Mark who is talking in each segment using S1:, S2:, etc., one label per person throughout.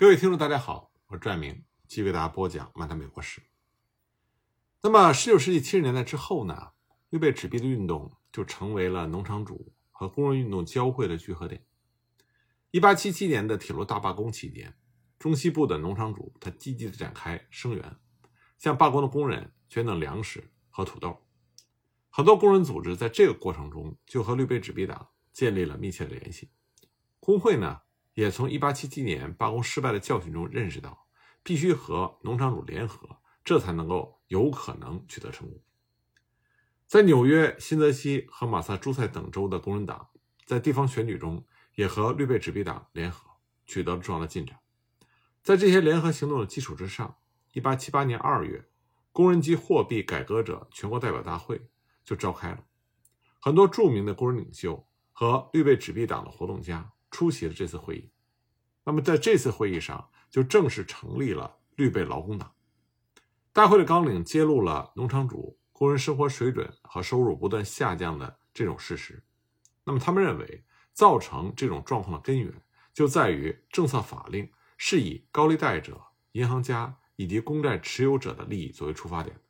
S1: 各位听众，大家好，我是拽明，继续为大家播讲《漫谈美国史》。那么，十九世纪七十年代之后呢，预备纸币的运动就成为了农场主和工人运动交汇的聚合点。一八七七年的铁路大罢工期间，中西部的农场主他积极的展开声援，向罢工的工人捐赠粮食和土豆。很多工人组织在这个过程中就和绿背纸币党建立了密切的联系。工会呢？也从1877年罢工失败的教训中认识到，必须和农场主联合，这才能够有可能取得成功。在纽约、新泽西和马萨诸塞等州的工人党，在地方选举中也和绿背纸币党联合，取得了重要的进展。在这些联合行动的基础之上，1878年2月，工人及货币改革者全国代表大会就召开了，很多著名的工人领袖和绿背纸币党的活动家。出席了这次会议，那么在这次会议上就正式成立了绿背劳工党。大会的纲领揭露了农场主工人生活水准和收入不断下降的这种事实。那么他们认为，造成这种状况的根源就在于政策法令是以高利贷者、银行家以及公债持有者的利益作为出发点。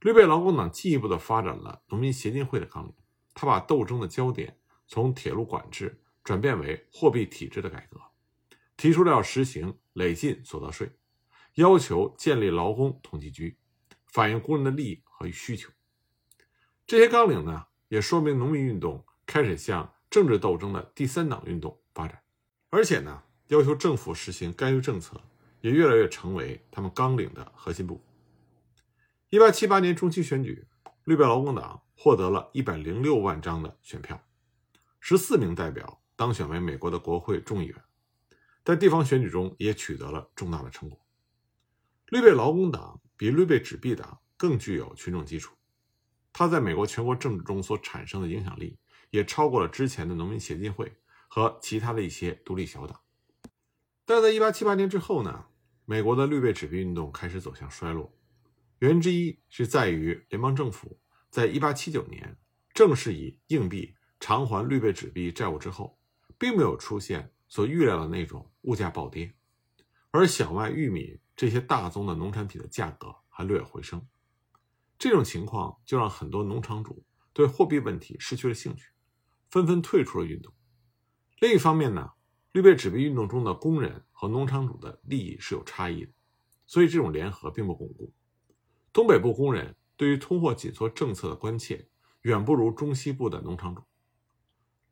S1: 绿背劳工党进一步的发展了农民协进会的纲领，他把斗争的焦点从铁路管制。转变为货币体制的改革，提出了要实行累进所得税，要求建立劳工统计局，反映工人的利益和需求。这些纲领呢，也说明农民运动开始向政治斗争的第三党运动发展，而且呢，要求政府实行干预政策，也越来越成为他们纲领的核心部。一八七八年中期选举，绿背劳工党获得了一百零六万张的选票，十四名代表。当选为美国的国会众议员，在地方选举中也取得了重大的成果。绿背劳工党比绿背纸币党更具有群众基础，它在美国全国政治中所产生的影响力也超过了之前的农民协进会和其他的一些独立小党。但在1878年之后呢，美国的绿背纸币运动开始走向衰落，原因之一是在于联邦政府在1879年正式以硬币偿还绿背纸币债务之后。并没有出现所预料的那种物价暴跌，而小麦、玉米这些大宗的农产品的价格还略有回升。这种情况就让很多农场主对货币问题失去了兴趣，纷纷退出了运动。另一方面呢，绿背纸币运动中的工人和农场主的利益是有差异的，所以这种联合并不巩固。东北部工人对于通货紧缩政策的关切远不如中西部的农场主。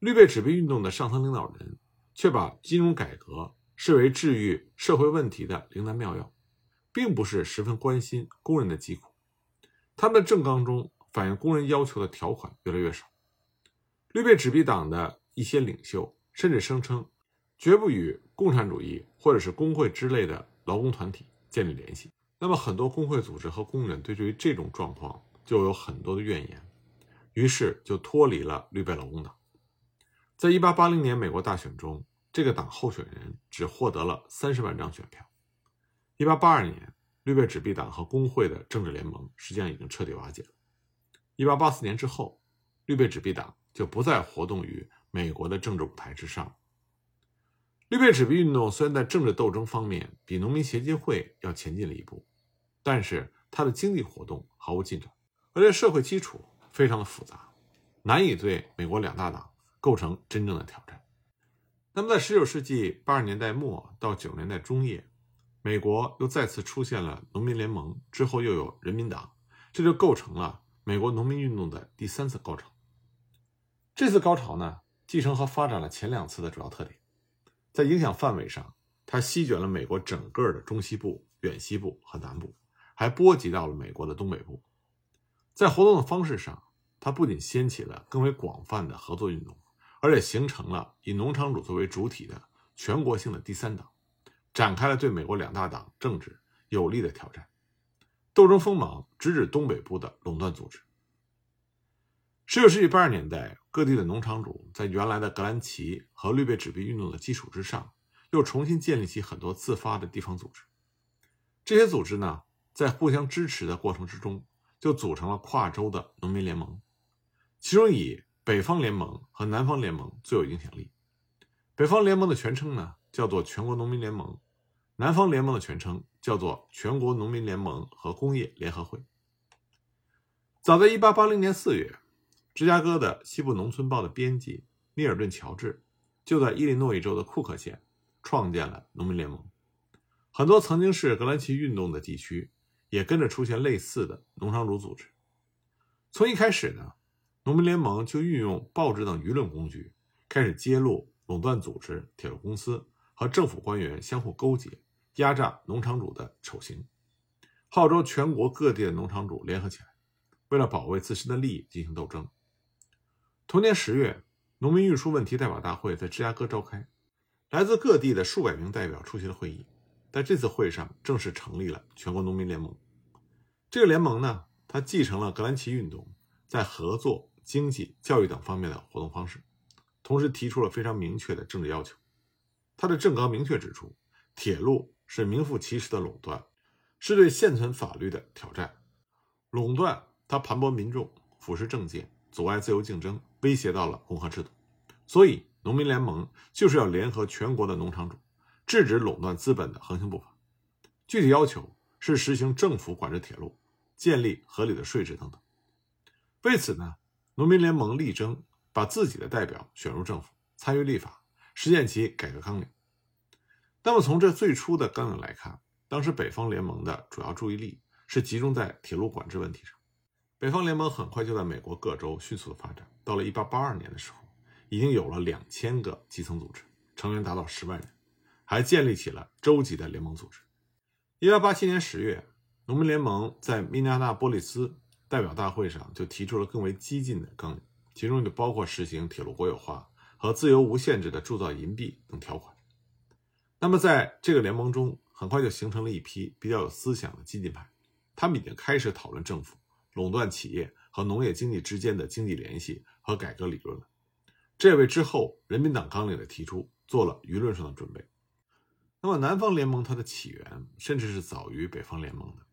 S1: 绿背纸币运动的上层领导人却把金融改革视为治愈社会问题的灵丹妙药，并不是十分关心工人的疾苦。他们的政纲中反映工人要求的条款越来越少。绿背纸币党的一些领袖甚至声称，绝不与共产主义或者是工会之类的劳工团体建立联系。那么，很多工会组织和工人对于这种状况就有很多的怨言，于是就脱离了绿背劳工党。在一八八零年美国大选中，这个党候选人只获得了三十万张选票。一八八二年，绿背纸币党和工会的政治联盟实际上已经彻底瓦解了。一八八四年之后，绿背纸币党就不再活动于美国的政治舞台之上。绿背纸币运动虽然在政治斗争方面比农民协进会要前进了一步，但是它的经济活动毫无进展，而且社会基础非常的复杂，难以对美国两大党。构成真正的挑战。那么，在19世纪80年代末到90年代中叶，美国又再次出现了农民联盟，之后又有人民党，这就构成了美国农民运动的第三次高潮。这次高潮呢，继承和发展了前两次的主要特点，在影响范围上，它席卷了美国整个的中西部、远西部和南部，还波及到了美国的东北部。在活动的方式上，它不仅掀起了更为广泛的合作运动。而且形成了以农场主作为主体的全国性的第三党，展开了对美国两大党政治有力的挑战，斗争锋芒直指东北部的垄断组织。十九世纪八十年代，各地的农场主在原来的格兰奇和绿背纸币运动的基础之上，又重新建立起很多自发的地方组织。这些组织呢，在互相支持的过程之中，就组成了跨州的农民联盟，其中以北方联盟和南方联盟最有影响力。北方联盟的全称呢叫做全国农民联盟，南方联盟的全称叫做全国农民联盟和工业联合会。早在1880年4月，芝加哥的《西部农村报》的编辑密尔顿·乔治就在伊利诺伊州的库克县创建了农民联盟。很多曾经是格兰奇运动的地区也跟着出现类似的农场主组织。从一开始呢，农民联盟就运用报纸等舆论工具，开始揭露垄断组织、铁路公司和政府官员相互勾结、压榨农场主的丑行，号召全国各地的农场主联合起来。为了保卫自身的利益进行斗争。同年十月，农民运输问题代表大会在芝加哥召开，来自各地的数百名代表出席了会议。在这次会上，正式成立了全国农民联盟。这个联盟呢，它继承了格兰奇运动在合作、经济、教育等方面的活动方式，同时提出了非常明确的政治要求。他的政纲明确指出，铁路是名副其实的垄断，是对现存法律的挑战。垄断。他盘剥民众，腐蚀政界，阻碍自由竞争，威胁到了共和制度。所以，农民联盟就是要联合全国的农场主，制止垄断资本的横行步伐。具体要求是实行政府管制铁路，建立合理的税制等等。为此呢，农民联盟力争把自己的代表选入政府，参与立法，实现其改革纲领。那么，从这最初的纲领来看，当时北方联盟的主要注意力是集中在铁路管制问题上。北方联盟很快就在美国各州迅速的发展。到了1882年的时候，已经有了两千个基层组织，成员达到十万人，还建立起了州级的联盟组织。1887年十月，农民联盟在密尼阿纳波利斯代表大会上就提出了更为激进的纲领，其中就包括实行铁路国有化和自由无限制的铸造银币等条款。那么，在这个联盟中，很快就形成了一批比较有思想的激进派，他们已经开始讨论政府。垄断企业和农业经济之间的经济联系和改革理论了，这也为之后人民党纲领的提出做了舆论上的准备。那么，南方联盟它的起源甚至是早于北方联盟的。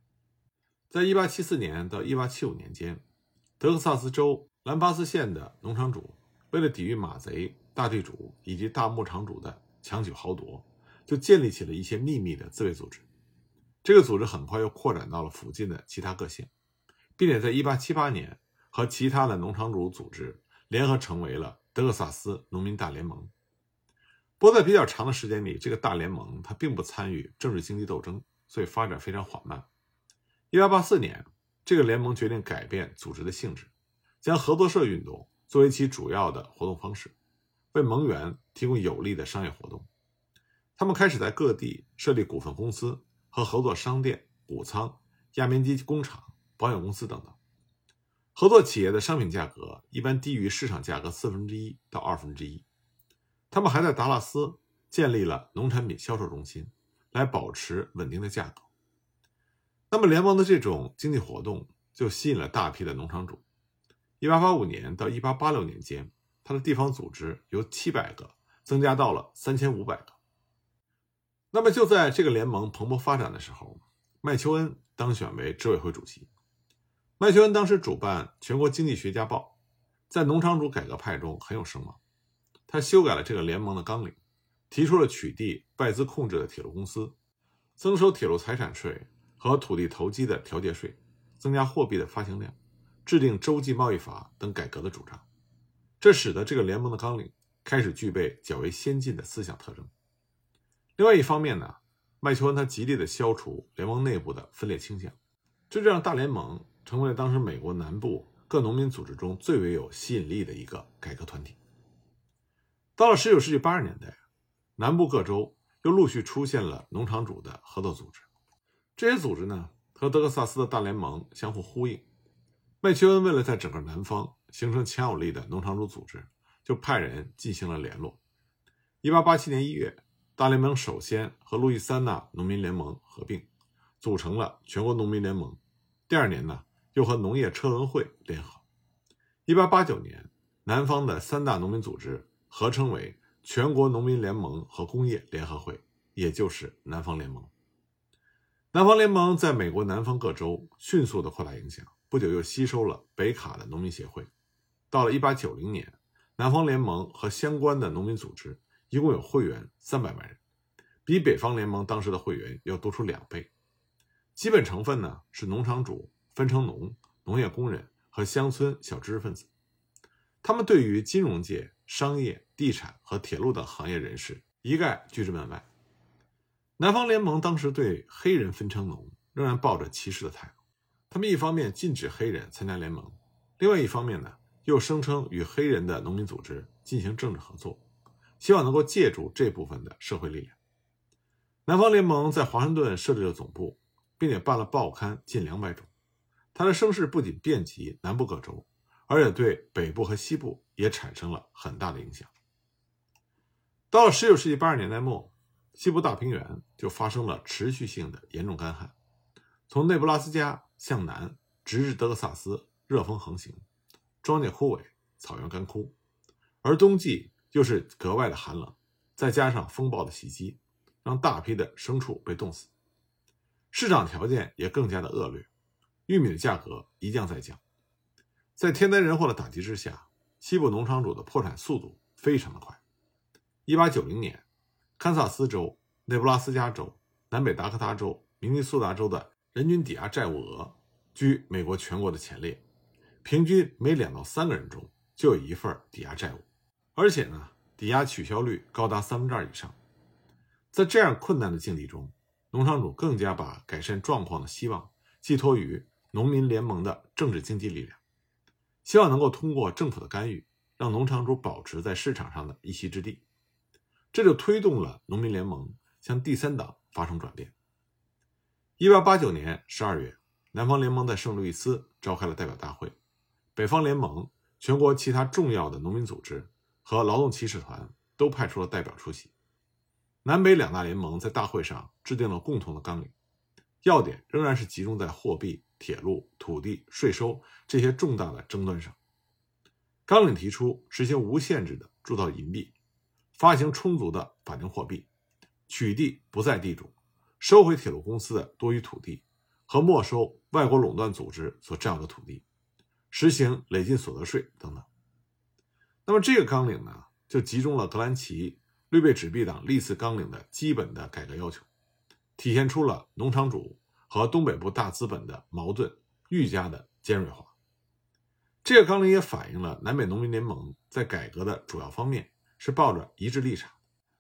S1: 在1874年到1875年间，德克萨斯州兰巴斯县的农场主为了抵御马贼、大地主以及大牧场主的强取豪夺，就建立起了一些秘密的自卫组织。这个组织很快又扩展到了附近的其他各县。并且在1878年和其他的农场主组织联合成为了德克萨斯农民大联盟。不过在比较长的时间里，这个大联盟它并不参与政治经济斗争，所以发展非常缓慢。1884年，这个联盟决定改变组织的性质，将合作社运动作为其主要的活动方式，为盟员提供有利的商业活动。他们开始在各地设立股份公司和合作商店、谷仓、压棉机工厂。保险公司等等，合作企业的商品价格一般低于市场价格四分之一到二分之一。他们还在达拉斯建立了农产品销售中心，来保持稳定的价格。那么，联盟的这种经济活动就吸引了大批的农场主。一八八五年到一八八六年间，他的地方组织由七百个增加到了三千五百个。那么，就在这个联盟蓬勃发展的时候，麦秋恩当选为执委会主席。麦秋恩当时主办《全国经济学家报》，在农场主改革派中很有声望。他修改了这个联盟的纲领，提出了取缔外资控制的铁路公司，增收铁路财产税和土地投机的调节税，增加货币的发行量，制定洲际贸易法等改革的主张。这使得这个联盟的纲领开始具备较为先进的思想特征。另外一方面呢，麦丘恩他极力的消除联盟内部的分裂倾向，这就让大联盟。成为了当时美国南部各农民组织中最为有吸引力的一个改革团体。到了19世纪80年代，南部各州又陆续出现了农场主的合作组织，这些组织呢和德克萨斯的大联盟相互呼应。麦丘恩为了在整个南方形成强有力的农场主组织，就派人进行了联络。1887年1月，大联盟首先和路易斯安那农民联盟合并，组成了全国农民联盟。第二年呢。又和农业车轮会联合。一八八九年，南方的三大农民组织合称为全国农民联盟和工业联合会，也就是南方联盟。南方联盟在美国南方各州迅速的扩大影响，不久又吸收了北卡的农民协会。到了一八九零年，南方联盟和相关的农民组织一共有会员三百万人，比北方联盟当时的会员要多出两倍。基本成分呢是农场主、分成农、农业工人和乡村小知识分子。他们对于金融界、商业、地产和铁路等行业人士一概拒之门外。南方联盟当时对黑人分成农仍然抱着歧视的态度，他们一方面禁止黑人参加联盟，另外一方面呢又声称与黑人的农民组织进行政治合作，希望能够借助这部分的社会力量。南方联盟在华盛顿设立了总部，并且办了报刊近两百种，它的声势不仅遍及南部各州。而且对北部和西部也产生了很大的影响。到了19世纪80年代末，西部大平原就发生了持续性的严重干旱，从内布拉斯加向南直至德克萨斯，热风横行，庄稼枯萎，草原干枯，而冬季又是格外的寒冷，再加上风暴的袭击，让大批的牲畜被冻死，市场条件也更加的恶劣，玉米的价格一降再降。在天灾人祸的打击之下，西部农场主的破产速度非常的快。一八九零年，堪萨斯州、内布拉斯加州、南北达科他州、明尼苏达州的人均抵押债务额居美国全国的前列，平均每两到三个人中就有一份抵押债务，而且呢，抵押取消率高达三分之二以上。在这样困难的境地中，农场主更加把改善状况的希望寄托于农民联盟的政治经济力量。希望能够通过政府的干预，让农场主保持在市场上的一席之地，这就推动了农民联盟向第三党发生转变。一八八九年十二月，南方联盟在圣路易斯召开了代表大会，北方联盟、全国其他重要的农民组织和劳动骑士团都派出了代表出席。南北两大联盟在大会上制定了共同的纲领，要点仍然是集中在货币。铁路、土地、税收这些重大的争端上，纲领提出实行无限制的铸造银币，发行充足的法定货币，取缔不在地主，收回铁路公司的多余土地和没收外国垄断组织所占有的土地，实行累进所得税等等。那么这个纲领呢，就集中了格兰奇、绿背纸币党历次纲领的基本的改革要求，体现出了农场主。和东北部大资本的矛盾愈加的尖锐化。这个纲领也反映了南北农民联盟在改革的主要方面是抱着一致立场，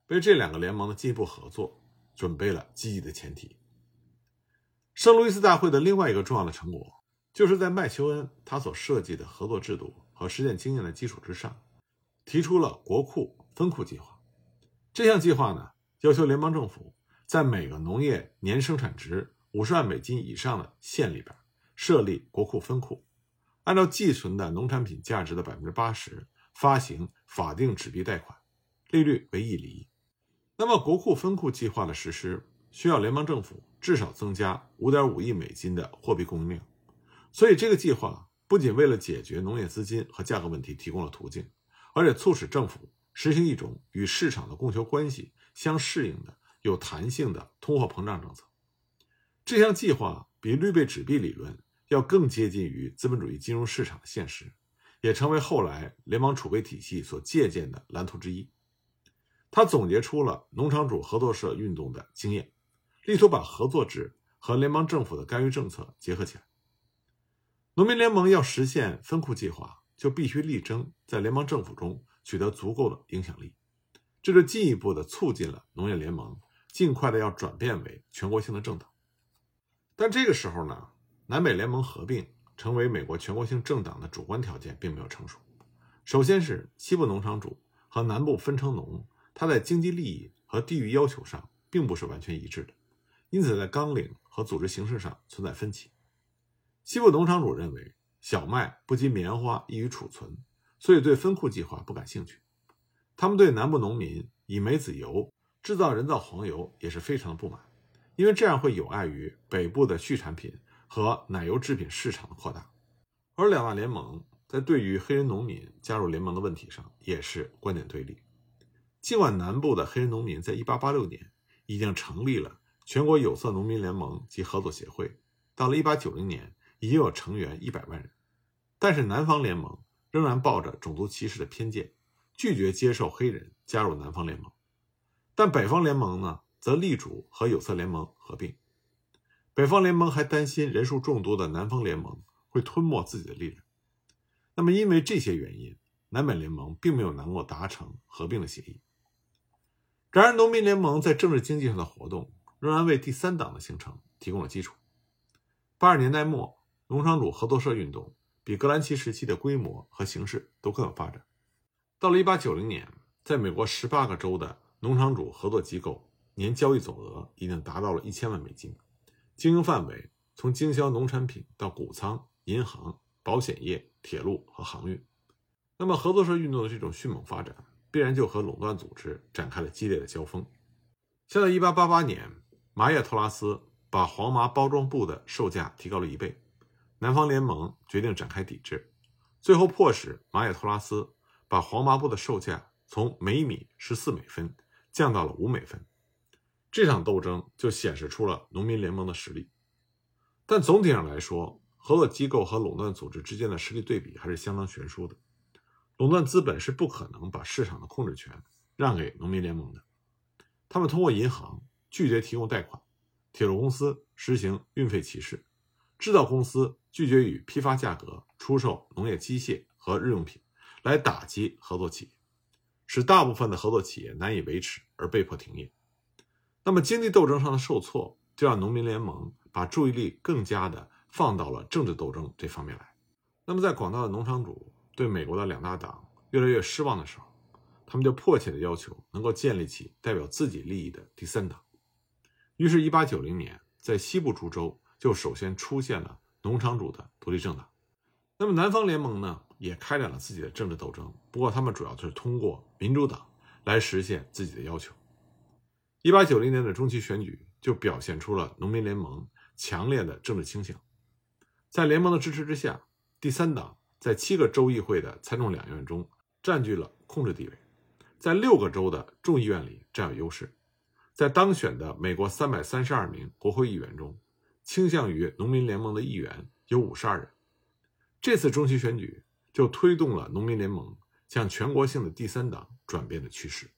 S1: 为这两个联盟的进一步合作准备了积极的前提。圣路易斯大会的另外一个重要的成果，就是在麦修恩他所设计的合作制度和实践经验的基础之上，提出了国库分库计划。这项计划呢，要求联邦政府在每个农业年生产值。五十万美金以上的县里边设立国库分库，按照寄存的农产品价值的百分之八十发行法定纸币贷款，利率为一厘。那么国库分库计划的实施需要联邦政府至少增加五点五亿美金的货币供应量，所以这个计划不仅为了解决农业资金和价格问题提供了途径，而且促使政府实行一种与市场的供求关系相适应的有弹性的通货膨胀政策。这项计划比绿背纸币理论要更接近于资本主义金融市场的现实，也成为后来联邦储备体系所借鉴的蓝图之一。他总结出了农场主合作社运动的经验，力图把合作制和联邦政府的干预政策结合起来。农民联盟要实现分库计划，就必须力争在联邦政府中取得足够的影响力，这就进一步的促进了农业联盟尽快的要转变为全国性的政党。但这个时候呢，南北联盟合并成为美国全国性政党的主观条件并没有成熟。首先是西部农场主和南部分成农，他在经济利益和地域要求上并不是完全一致的，因此在纲领和组织形式上存在分歧。西部农场主认为小麦不及棉花易于储存，所以对分库计划不感兴趣。他们对南部农民以梅子油制造人造黄油也是非常的不满。因为这样会有碍于北部的畜产品和奶油制品市场的扩大，而两大联盟在对于黑人农民加入联盟的问题上也是观点对立。尽管南部的黑人农民在1886年已经成立了全国有色农民联盟及合作协会，到了1890年已经有成员100万人，但是南方联盟仍然抱着种族歧视的偏见，拒绝接受黑人加入南方联盟。但北方联盟呢？则力主和有色联盟合并。北方联盟还担心人数众多的南方联盟会吞没自己的力量。那么，因为这些原因，南北联盟并没有能够达成合并的协议。然而，农民联盟在政治经济上的活动仍然为第三党的形成提供了基础。八十年代末，农场主合作社运动比格兰奇时期的规模和形式都更有发展。到了一八九零年，在美国十八个州的农场主合作机构年交易总额已经达到了一千万美金，经营范围从经销农产品到谷仓、银行、保险业、铁路和航运。那么，合作社运动的这种迅猛发展，必然就和垄断组织展开了激烈的交锋。像在一八八八年，麻叶托拉斯。把黄麻包装布的售价提高了一倍，南方联盟决定展开抵制，最后迫使马也托拉斯把黄麻布的售价从每米十四美分降到了五美分。这场斗争就显示出了农民联盟的实力。但总体上来说，合作机构和垄断组织之间的实力对比还是相当悬殊的。垄断资本是不可能把市场的控制权让给农民联盟的，他们通过银行拒绝提供贷款。铁路公司实行运费歧视，制造公司拒绝以批发价格出售农业机械和日用品，来打击合作企业，使大部分的合作企业难以维持而被迫停业。那么，经济斗争上的受挫，就让农民联盟把注意力更加的放到了政治斗争这方面来。那么，在广大的农场主对美国的两大党越来越失望的时候，他们就迫切的要求能够建立起代表自己利益的第三党。于是，1890年，在西部诸州就首先出现了农场主的独立政党。那么，南方联盟呢，也开展了自己的政治斗争。不过，他们主要是通过民主党来实现自己的要求。1890年的中期选举就表现出了农民联盟强烈的政治倾向。在联盟的支持之下，第三党在七个州议会的参众两院中占据了控制地位，在六个州的众议院里占有优势。在当选的美国三百三十二名国会议员中，倾向于农民联盟的议员有五十二人。这次中期选举就推动了农民联盟向全国性的第三党转变的趋势。